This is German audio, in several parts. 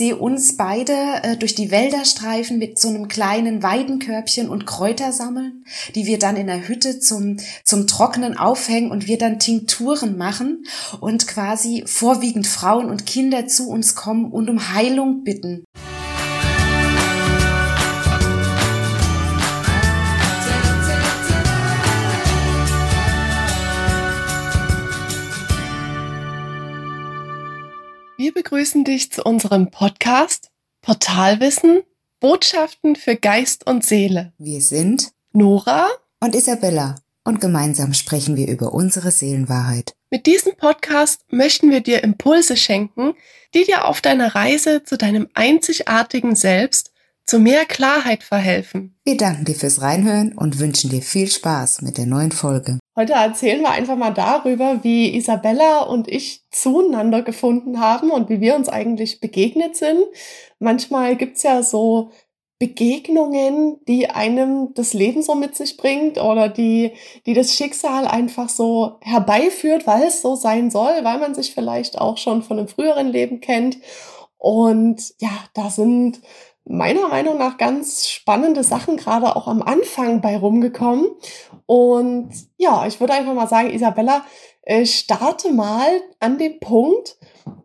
sehe uns beide äh, durch die Wälder streifen mit so einem kleinen Weidenkörbchen und Kräuter sammeln, die wir dann in der Hütte zum, zum Trocknen aufhängen und wir dann Tinkturen machen und quasi vorwiegend Frauen und Kinder zu uns kommen und um Heilung bitten. Wir begrüßen dich zu unserem Podcast Portalwissen, Botschaften für Geist und Seele. Wir sind Nora und Isabella und gemeinsam sprechen wir über unsere Seelenwahrheit. Mit diesem Podcast möchten wir dir Impulse schenken, die dir auf deiner Reise zu deinem einzigartigen Selbst zu mehr Klarheit verhelfen. Wir danken dir fürs Reinhören und wünschen dir viel Spaß mit der neuen Folge. Heute erzählen wir einfach mal darüber, wie Isabella und ich zueinander gefunden haben und wie wir uns eigentlich begegnet sind. Manchmal gibt's ja so Begegnungen, die einem das Leben so mit sich bringt oder die, die das Schicksal einfach so herbeiführt, weil es so sein soll, weil man sich vielleicht auch schon von einem früheren Leben kennt. Und ja, da sind meiner Meinung nach ganz spannende Sachen gerade auch am Anfang bei rumgekommen. Und ja, ich würde einfach mal sagen, Isabella, äh, starte mal an dem Punkt,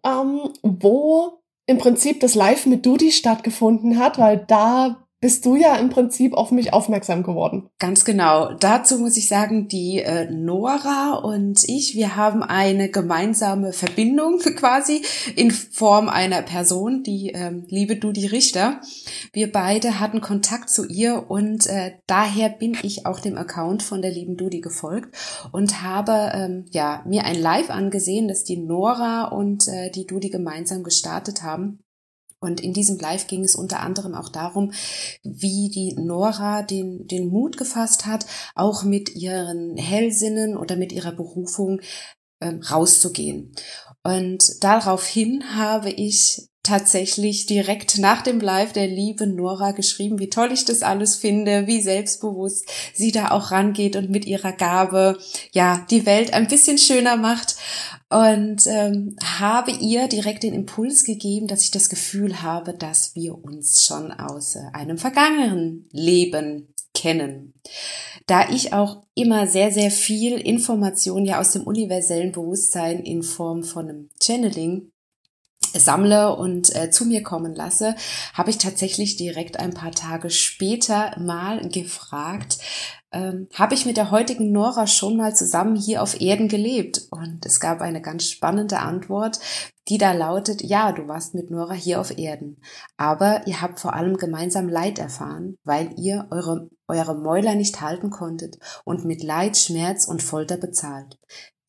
ähm, wo im Prinzip das Live mit Dudi stattgefunden hat, weil da bist du ja im Prinzip auf mich aufmerksam geworden. Ganz genau. Dazu muss ich sagen, die äh, Nora und ich, wir haben eine gemeinsame Verbindung quasi in Form einer Person, die ähm, liebe Dudi Richter. Wir beide hatten Kontakt zu ihr und äh, daher bin ich auch dem Account von der lieben Dudi gefolgt und habe ähm, ja mir ein Live angesehen, das die Nora und äh, die Dudi gemeinsam gestartet haben. Und in diesem Live ging es unter anderem auch darum, wie die Nora den, den Mut gefasst hat, auch mit ihren Hellsinnen oder mit ihrer Berufung ähm, rauszugehen. Und daraufhin habe ich tatsächlich direkt nach dem Live der liebe Nora geschrieben, wie toll ich das alles finde, wie selbstbewusst sie da auch rangeht und mit ihrer Gabe ja die Welt ein bisschen schöner macht und ähm, habe ihr direkt den Impuls gegeben, dass ich das Gefühl habe, dass wir uns schon aus äh, einem vergangenen Leben kennen. Da ich auch immer sehr, sehr viel Information ja aus dem universellen Bewusstsein in Form von einem Channeling sammle und äh, zu mir kommen lasse, habe ich tatsächlich direkt ein paar Tage später mal gefragt, ähm, habe ich mit der heutigen Nora schon mal zusammen hier auf Erden gelebt? Und es gab eine ganz spannende Antwort, die da lautet, ja, du warst mit Nora hier auf Erden. Aber ihr habt vor allem gemeinsam Leid erfahren, weil ihr eure, eure Mäuler nicht halten konntet und mit Leid, Schmerz und Folter bezahlt.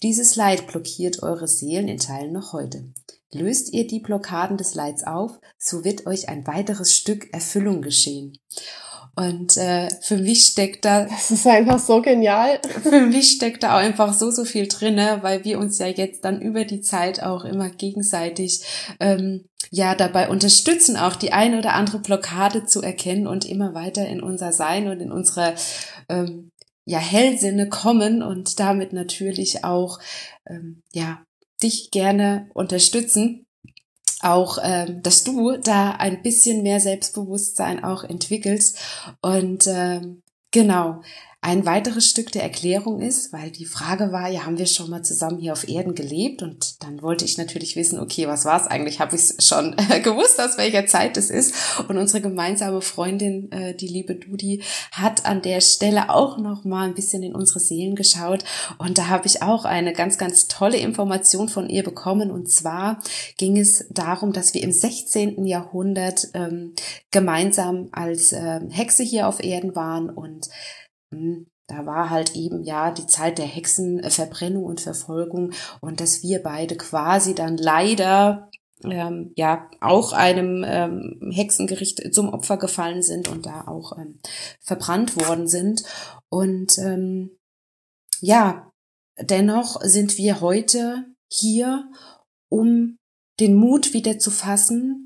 Dieses Leid blockiert eure Seelen in Teilen noch heute. Löst ihr die Blockaden des Leids auf, so wird euch ein weiteres Stück Erfüllung geschehen. Und äh, für mich steckt da. Das ist einfach so genial. Für mich steckt da auch einfach so, so viel drinne, weil wir uns ja jetzt dann über die Zeit auch immer gegenseitig ähm, ja dabei unterstützen, auch die eine oder andere Blockade zu erkennen und immer weiter in unser Sein und in unsere ähm, ja, Hellsinne kommen und damit natürlich auch ähm, ja dich gerne unterstützen auch, ähm, dass du da ein bisschen mehr Selbstbewusstsein auch entwickelst. Und ähm, genau, ein weiteres Stück der Erklärung ist, weil die Frage war, ja, haben wir schon mal zusammen hier auf Erden gelebt? Und dann wollte ich natürlich wissen, okay, was war es eigentlich? Habe ich schon äh, gewusst, aus welcher Zeit es ist? Und unsere gemeinsame Freundin, äh, die liebe Dudi, hat an der Stelle auch noch mal ein bisschen in unsere Seelen geschaut. Und da habe ich auch eine ganz, ganz tolle Information von ihr bekommen. Und zwar ging es darum, dass wir im 16. Jahrhundert ähm, gemeinsam als äh, Hexe hier auf Erden waren und da war halt eben ja die Zeit der Hexenverbrennung und Verfolgung und dass wir beide quasi dann leider ähm, ja auch einem ähm, Hexengericht zum Opfer gefallen sind und da auch ähm, verbrannt worden sind. Und ähm, ja, dennoch sind wir heute hier, um den Mut wieder zu fassen,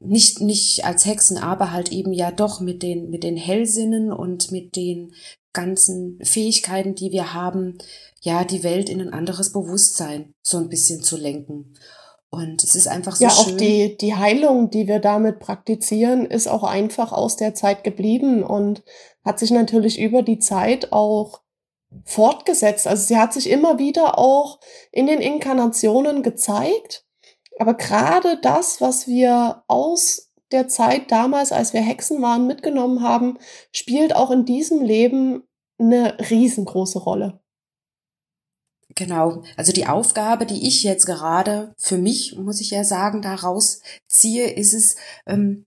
nicht, nicht als Hexen, aber halt eben ja doch mit den, mit den Hellsinnen und mit den ganzen Fähigkeiten, die wir haben, ja, die Welt in ein anderes Bewusstsein so ein bisschen zu lenken. Und es ist einfach so ja, schön. auch die, die Heilung, die wir damit praktizieren, ist auch einfach aus der Zeit geblieben und hat sich natürlich über die Zeit auch fortgesetzt. Also sie hat sich immer wieder auch in den Inkarnationen gezeigt. Aber gerade das, was wir aus der Zeit damals, als wir Hexen waren, mitgenommen haben, spielt auch in diesem Leben eine riesengroße Rolle. Genau, also die Aufgabe, die ich jetzt gerade für mich, muss ich ja sagen, daraus ziehe, ist es, ähm,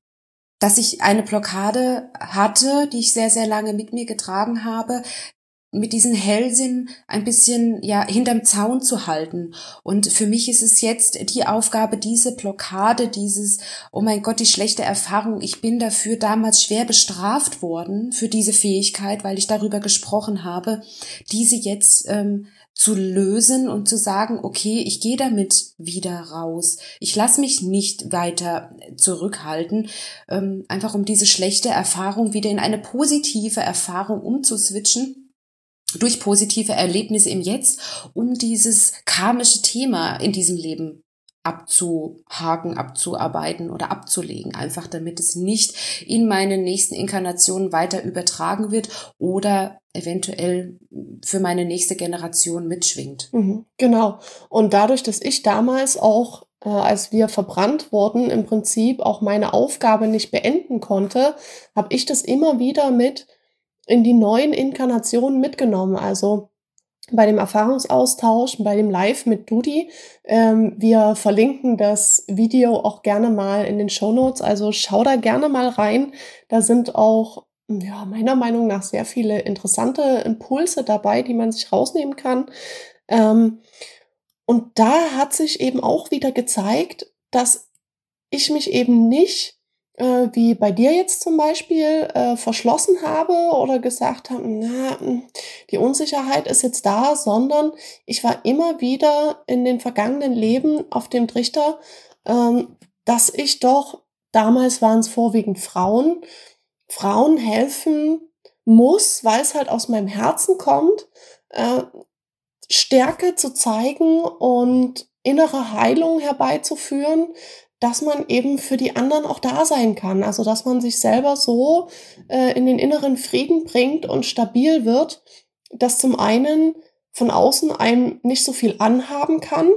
dass ich eine Blockade hatte, die ich sehr, sehr lange mit mir getragen habe, mit diesen Hellsinn ein bisschen ja hinterm Zaun zu halten. Und für mich ist es jetzt die Aufgabe, diese Blockade, dieses, oh mein Gott, die schlechte Erfahrung, ich bin dafür damals schwer bestraft worden für diese Fähigkeit, weil ich darüber gesprochen habe, diese jetzt ähm, zu lösen und zu sagen, okay, ich gehe damit wieder raus. Ich lasse mich nicht weiter zurückhalten, ähm, einfach um diese schlechte Erfahrung wieder in eine positive Erfahrung umzuswitchen durch positive Erlebnisse im Jetzt, um dieses karmische Thema in diesem Leben abzuhaken, abzuarbeiten oder abzulegen, einfach damit es nicht in meine nächsten Inkarnationen weiter übertragen wird oder eventuell für meine nächste Generation mitschwingt. Mhm, genau. Und dadurch, dass ich damals auch, äh, als wir verbrannt wurden, im Prinzip auch meine Aufgabe nicht beenden konnte, habe ich das immer wieder mit in die neuen Inkarnationen mitgenommen. Also bei dem Erfahrungsaustausch, bei dem Live mit Dudi. Ähm, wir verlinken das Video auch gerne mal in den Show Notes. Also schau da gerne mal rein. Da sind auch ja, meiner Meinung nach sehr viele interessante Impulse dabei, die man sich rausnehmen kann. Ähm, und da hat sich eben auch wieder gezeigt, dass ich mich eben nicht äh, wie bei dir jetzt zum Beispiel, äh, verschlossen habe oder gesagt habe, na, die Unsicherheit ist jetzt da, sondern ich war immer wieder in den vergangenen Leben auf dem Trichter, ähm, dass ich doch, damals waren es vorwiegend Frauen, Frauen helfen muss, weil es halt aus meinem Herzen kommt, äh, Stärke zu zeigen und innere Heilung herbeizuführen, dass man eben für die anderen auch da sein kann. Also dass man sich selber so äh, in den inneren Frieden bringt und stabil wird, dass zum einen von außen einem nicht so viel anhaben kann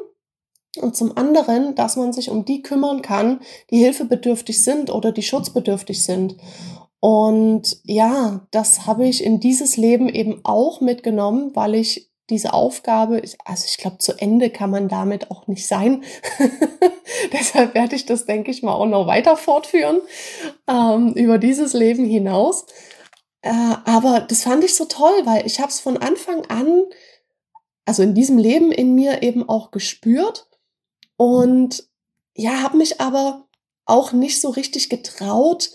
und zum anderen, dass man sich um die kümmern kann, die hilfebedürftig sind oder die schutzbedürftig sind. Und ja, das habe ich in dieses Leben eben auch mitgenommen, weil ich diese Aufgabe, also ich glaube, zu Ende kann man damit auch nicht sein. Deshalb werde ich das, denke ich mal, auch noch weiter fortführen ähm, über dieses Leben hinaus. Äh, aber das fand ich so toll, weil ich habe es von Anfang an, also in diesem Leben in mir eben auch gespürt und ja, habe mich aber auch nicht so richtig getraut,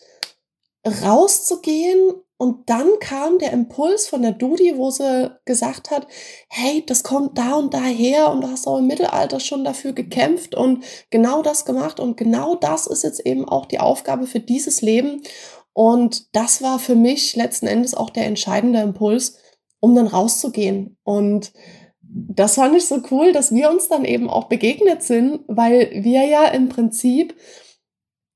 rauszugehen und dann kam der Impuls von der Dudi, wo sie gesagt hat, hey, das kommt da und daher und du hast auch im Mittelalter schon dafür gekämpft und genau das gemacht und genau das ist jetzt eben auch die Aufgabe für dieses Leben. Und das war für mich letzten Endes auch der entscheidende Impuls, um dann rauszugehen. Und das fand ich so cool, dass wir uns dann eben auch begegnet sind, weil wir ja im Prinzip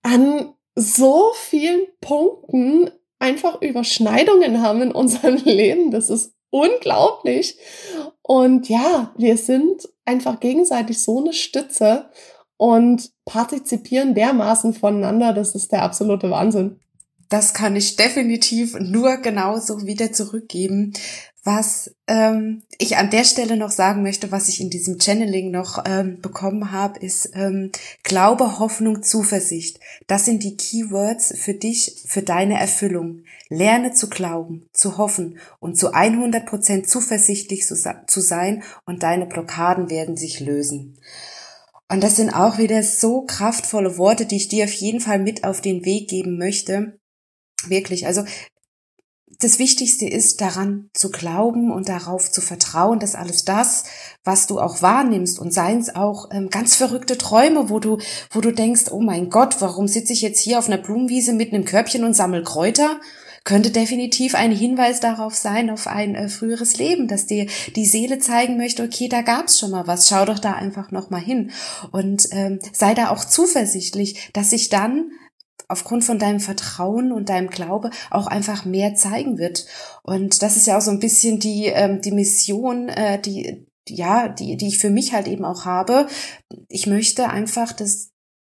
an so vielen Punkten einfach Überschneidungen haben in unserem Leben. Das ist unglaublich. Und ja, wir sind einfach gegenseitig so eine Stütze und partizipieren dermaßen voneinander. Das ist der absolute Wahnsinn. Das kann ich definitiv nur genauso wieder zurückgeben. Was ähm, ich an der Stelle noch sagen möchte, was ich in diesem Channeling noch ähm, bekommen habe, ist ähm, Glaube, Hoffnung, Zuversicht. Das sind die Keywords für dich, für deine Erfüllung. Lerne zu glauben, zu hoffen und zu 100 Prozent zuversichtlich zu, zu sein und deine Blockaden werden sich lösen. Und das sind auch wieder so kraftvolle Worte, die ich dir auf jeden Fall mit auf den Weg geben möchte. Wirklich, also das Wichtigste ist daran zu glauben und darauf zu vertrauen, dass alles das, was du auch wahrnimmst und seien es auch ähm, ganz verrückte Träume, wo du, wo du denkst, oh mein Gott, warum sitze ich jetzt hier auf einer Blumenwiese mit einem Körbchen und sammel Kräuter? könnte definitiv ein Hinweis darauf sein, auf ein äh, früheres Leben, dass dir die Seele zeigen möchte, okay, da gab's schon mal was, schau doch da einfach noch mal hin. Und ähm, sei da auch zuversichtlich, dass sich dann aufgrund von deinem Vertrauen und deinem Glaube auch einfach mehr zeigen wird. Und das ist ja auch so ein bisschen die, ähm, die Mission, äh, die, ja, die, die ich für mich halt eben auch habe. Ich möchte einfach, dass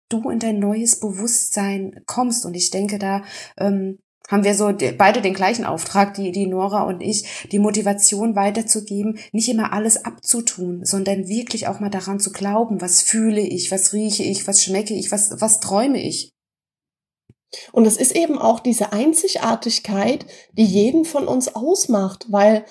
du in dein neues Bewusstsein kommst. Und ich denke, da ähm, haben wir so beide den gleichen Auftrag, die, die Nora und ich, die Motivation weiterzugeben, nicht immer alles abzutun, sondern wirklich auch mal daran zu glauben, was fühle ich, was rieche ich, was schmecke ich, was, was träume ich. Und es ist eben auch diese Einzigartigkeit, die jeden von uns ausmacht, weil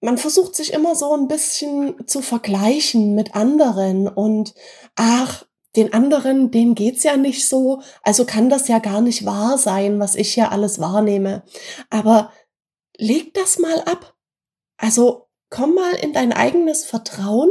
man versucht sich immer so ein bisschen zu vergleichen mit anderen und ach, den anderen, denen geht's ja nicht so, also kann das ja gar nicht wahr sein, was ich ja alles wahrnehme. Aber leg das mal ab. Also komm mal in dein eigenes Vertrauen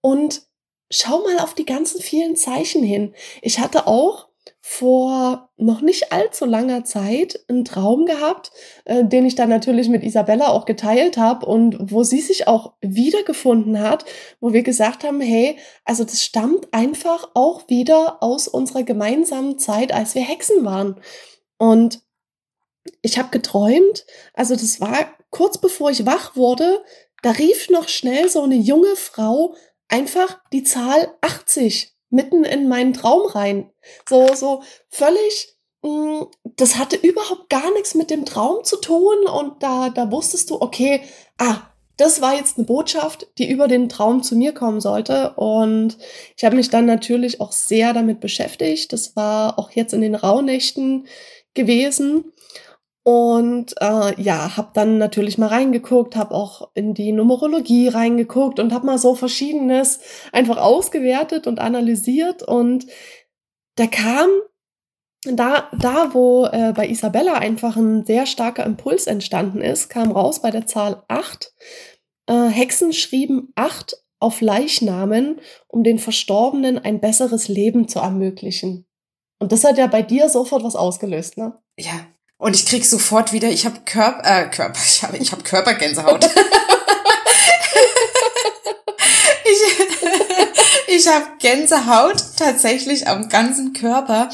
und schau mal auf die ganzen vielen Zeichen hin. Ich hatte auch vor noch nicht allzu langer Zeit einen Traum gehabt, äh, den ich dann natürlich mit Isabella auch geteilt habe und wo sie sich auch wiedergefunden hat, wo wir gesagt haben, hey, also das stammt einfach auch wieder aus unserer gemeinsamen Zeit, als wir Hexen waren. Und ich habe geträumt, also das war kurz bevor ich wach wurde, da rief noch schnell so eine junge Frau einfach die Zahl 80 mitten in meinen Traum rein. So, so völlig, mh, mm, das hatte überhaupt gar nichts mit dem Traum zu tun und da, da wusstest du, okay, ah, das war jetzt eine Botschaft, die über den Traum zu mir kommen sollte. Und ich habe mich dann natürlich auch sehr damit beschäftigt. Das war auch jetzt in den Rauhnächten gewesen. Und äh, ja, habe dann natürlich mal reingeguckt, habe auch in die Numerologie reingeguckt und habe mal so verschiedenes einfach ausgewertet und analysiert. Und da kam da, da wo äh, bei Isabella einfach ein sehr starker Impuls entstanden ist, kam raus bei der Zahl 8. Äh, Hexen schrieben 8 auf Leichnamen, um den Verstorbenen ein besseres Leben zu ermöglichen. Und das hat ja bei dir sofort was ausgelöst, ne? Ja, und ich krieg sofort wieder, ich habe Körper, äh, Körper, ich habe ich hab Körpergänsehaut. ich ich habe Gänsehaut tatsächlich am ganzen Körper,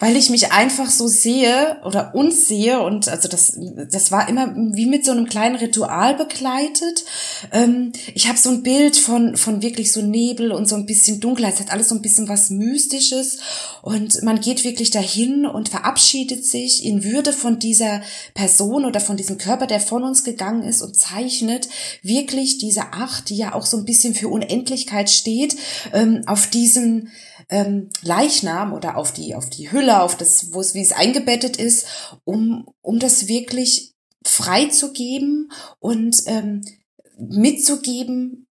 weil ich mich einfach so sehe oder uns sehe und also das, das war immer wie mit so einem kleinen Ritual begleitet. Ähm, ich habe so ein Bild von, von wirklich so Nebel und so ein bisschen Dunkelheit. Es hat alles so ein bisschen was Mystisches und man geht wirklich dahin und verabschiedet sich in Würde von dieser Person oder von diesem Körper, der von uns gegangen ist und zeichnet wirklich diese Acht, die ja auch so ein bisschen für Unendlichkeit steht, ähm, auf diesen ähm, Leichnam oder auf die, auf die Hülle, auf das, wo es, wie es eingebettet ist, um, um das wirklich freizugeben und ähm, mitzugeben,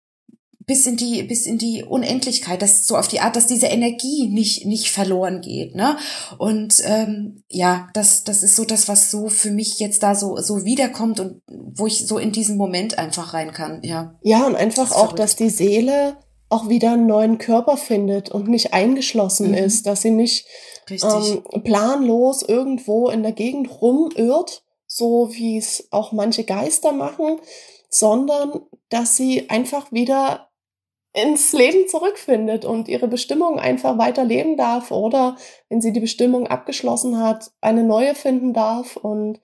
bis in die bis in die Unendlichkeit, das so auf die Art, dass diese Energie nicht nicht verloren geht, ne? Und ähm, ja, das das ist so das, was so für mich jetzt da so so wiederkommt und wo ich so in diesen Moment einfach rein kann, ja. Ja und einfach das auch, verrückt. dass die Seele auch wieder einen neuen Körper findet und nicht eingeschlossen mhm. ist, dass sie nicht ähm, planlos irgendwo in der Gegend rumirrt, so wie es auch manche Geister machen, sondern dass sie einfach wieder ins Leben zurückfindet und ihre Bestimmung einfach weiter leben darf oder wenn sie die Bestimmung abgeschlossen hat, eine neue finden darf. Und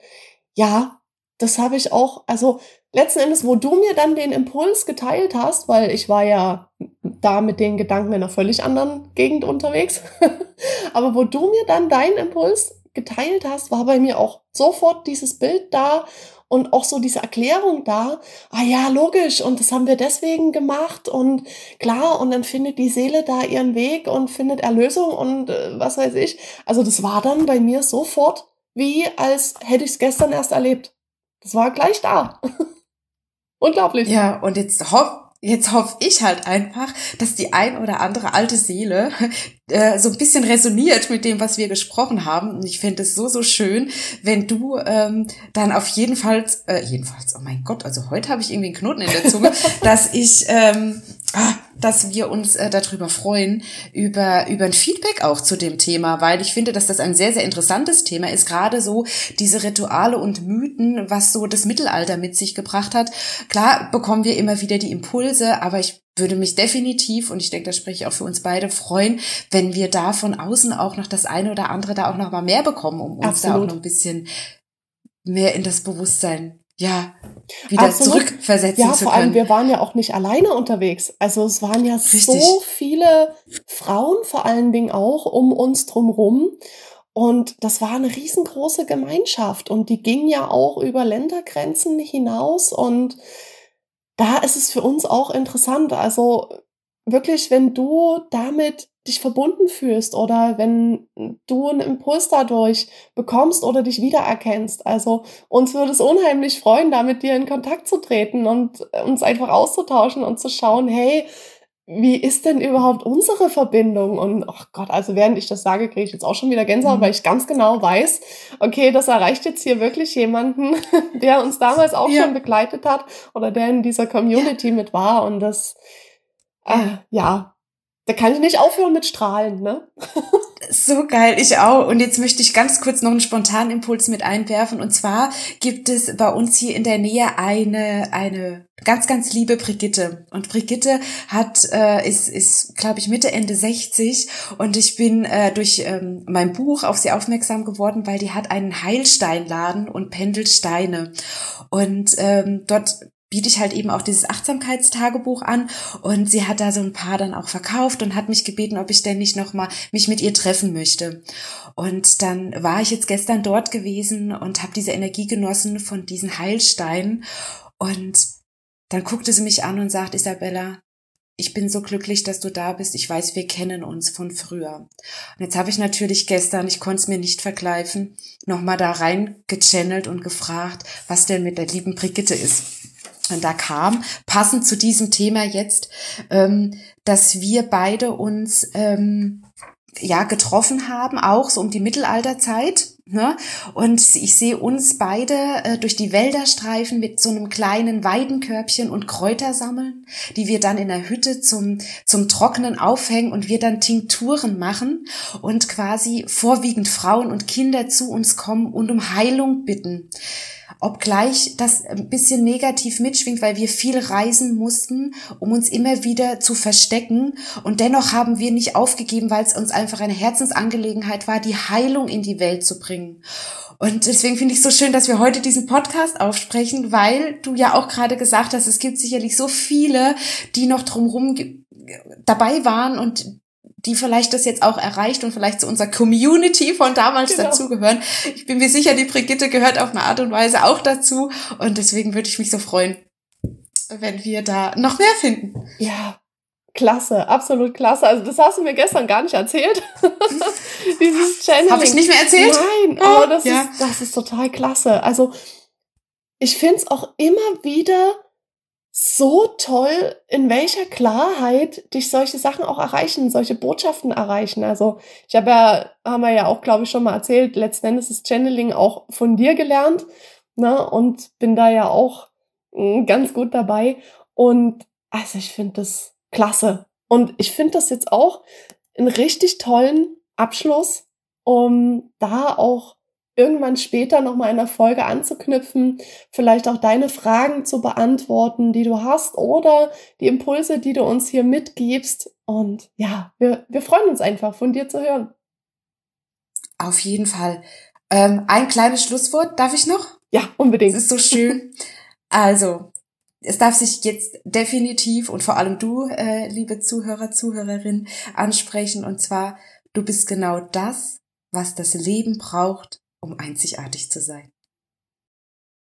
ja, das habe ich auch, also letzten Endes, wo du mir dann den Impuls geteilt hast, weil ich war ja da mit den Gedanken in einer völlig anderen Gegend unterwegs, aber wo du mir dann deinen Impuls geteilt hast, war bei mir auch sofort dieses Bild da und auch so diese Erklärung da. Ah ja, logisch und das haben wir deswegen gemacht und klar und dann findet die Seele da ihren Weg und findet Erlösung und äh, was weiß ich. Also das war dann bei mir sofort wie als hätte ich es gestern erst erlebt. Das war gleich da. Unglaublich. Ja, und jetzt hoff, jetzt hoffe ich halt einfach, dass die ein oder andere alte Seele äh, so ein bisschen resoniert mit dem, was wir gesprochen haben. Und ich fände es so, so schön, wenn du ähm, dann auf jeden Fall, äh, jedenfalls, oh mein Gott, also heute habe ich irgendwie einen Knoten in der Zunge, dass ich, ähm, ah, dass wir uns äh, darüber freuen, über, über ein Feedback auch zu dem Thema, weil ich finde, dass das ein sehr, sehr interessantes Thema ist, gerade so diese Rituale und Mythen, was so das Mittelalter mit sich gebracht hat. Klar bekommen wir immer wieder die Impulse, aber ich würde mich definitiv, und ich denke, das spreche ich auch für uns beide, freuen, wenn wir da von außen auch noch das eine oder andere da auch noch mal mehr bekommen, um uns Absolut. da auch noch ein bisschen mehr in das Bewusstsein ja, wieder Absolut. zurückversetzen ja, zu können. Ja, vor allem, wir waren ja auch nicht alleine unterwegs. Also es waren ja Richtig. so viele Frauen vor allen Dingen auch um uns drumrum. Und das war eine riesengroße Gemeinschaft und die ging ja auch über Ländergrenzen hinaus und da ist es für uns auch interessant. Also wirklich, wenn du damit dich verbunden fühlst oder wenn du einen Impuls dadurch bekommst oder dich wiedererkennst. Also uns würde es unheimlich freuen, da mit dir in Kontakt zu treten und uns einfach auszutauschen und zu schauen, hey, wie ist denn überhaupt unsere Verbindung? Und ach oh Gott, also während ich das sage, kriege ich jetzt auch schon wieder Gänsehaut, mhm. weil ich ganz genau weiß, okay, das erreicht jetzt hier wirklich jemanden, der uns damals auch ja. schon begleitet hat oder der in dieser Community ja. mit war. Und das, äh, ja, da kann ich nicht aufhören mit Strahlen, ne? So geil, ich auch. Und jetzt möchte ich ganz kurz noch einen spontanen Impuls mit einwerfen. Und zwar gibt es bei uns hier in der Nähe eine, eine ganz, ganz liebe Brigitte. Und Brigitte hat, äh, ist, ist glaube ich, Mitte, Ende 60. Und ich bin äh, durch ähm, mein Buch auf sie aufmerksam geworden, weil die hat einen Heilsteinladen und pendelt Steine. Und ähm, dort biete ich halt eben auch dieses Achtsamkeitstagebuch an und sie hat da so ein paar dann auch verkauft und hat mich gebeten, ob ich denn nicht noch mal mich mit ihr treffen möchte. Und dann war ich jetzt gestern dort gewesen und habe diese Energie genossen von diesen Heilsteinen und dann guckte sie mich an und sagt, Isabella, ich bin so glücklich, dass du da bist. Ich weiß, wir kennen uns von früher. Und jetzt habe ich natürlich gestern, ich konnte es mir nicht vergleichen, nochmal da rein gechannelt und gefragt, was denn mit der lieben Brigitte ist. Und da kam, passend zu diesem Thema jetzt, ähm, dass wir beide uns ähm, ja getroffen haben, auch so um die Mittelalterzeit. Ne? Und ich sehe uns beide äh, durch die Wälder streifen mit so einem kleinen Weidenkörbchen und Kräuter sammeln, die wir dann in der Hütte zum, zum Trocknen aufhängen und wir dann Tinkturen machen und quasi vorwiegend Frauen und Kinder zu uns kommen und um Heilung bitten obgleich das ein bisschen negativ mitschwingt, weil wir viel reisen mussten, um uns immer wieder zu verstecken. Und dennoch haben wir nicht aufgegeben, weil es uns einfach eine Herzensangelegenheit war, die Heilung in die Welt zu bringen. Und deswegen finde ich so schön, dass wir heute diesen Podcast aufsprechen, weil du ja auch gerade gesagt hast, es gibt sicherlich so viele, die noch drumherum dabei waren und die vielleicht das jetzt auch erreicht und vielleicht zu unserer Community von damals genau. dazugehören. Ich bin mir sicher, die Brigitte gehört auf eine Art und Weise auch dazu und deswegen würde ich mich so freuen, wenn wir da noch mehr finden. Ja, klasse, absolut klasse. Also das hast du mir gestern gar nicht erzählt. Dieses Channel. Habe ich nicht mehr erzählt? Nein, aber das, ja. ist, das ist total klasse. Also ich finde es auch immer wieder so toll, in welcher Klarheit dich solche Sachen auch erreichen, solche Botschaften erreichen. Also ich habe ja, haben wir ja auch, glaube ich, schon mal erzählt, letzten Endes ist Channeling auch von dir gelernt, ne? Und bin da ja auch hm, ganz gut dabei. Und also ich finde das klasse. Und ich finde das jetzt auch einen richtig tollen Abschluss, um da auch irgendwann später nochmal in der Folge anzuknüpfen, vielleicht auch deine Fragen zu beantworten, die du hast oder die Impulse, die du uns hier mitgibst. Und ja, wir, wir freuen uns einfach, von dir zu hören. Auf jeden Fall. Ähm, ein kleines Schlusswort, darf ich noch? Ja, unbedingt. Es ist so schön. also, es darf sich jetzt definitiv und vor allem du, äh, liebe Zuhörer, Zuhörerin, ansprechen. Und zwar, du bist genau das, was das Leben braucht, um einzigartig zu sein.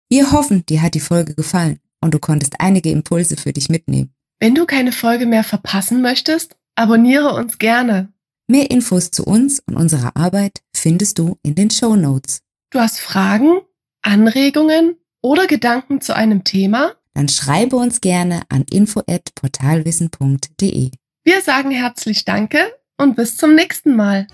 Wir hoffen, dir hat die Folge gefallen und du konntest einige Impulse für dich mitnehmen. Wenn du keine Folge mehr verpassen möchtest, abonniere uns gerne. Mehr Infos zu uns und unserer Arbeit findest du in den Show Notes. Du hast Fragen, Anregungen oder Gedanken zu einem Thema? Dann schreibe uns gerne an info@portalwissen.de. Wir sagen herzlich Danke und bis zum nächsten Mal.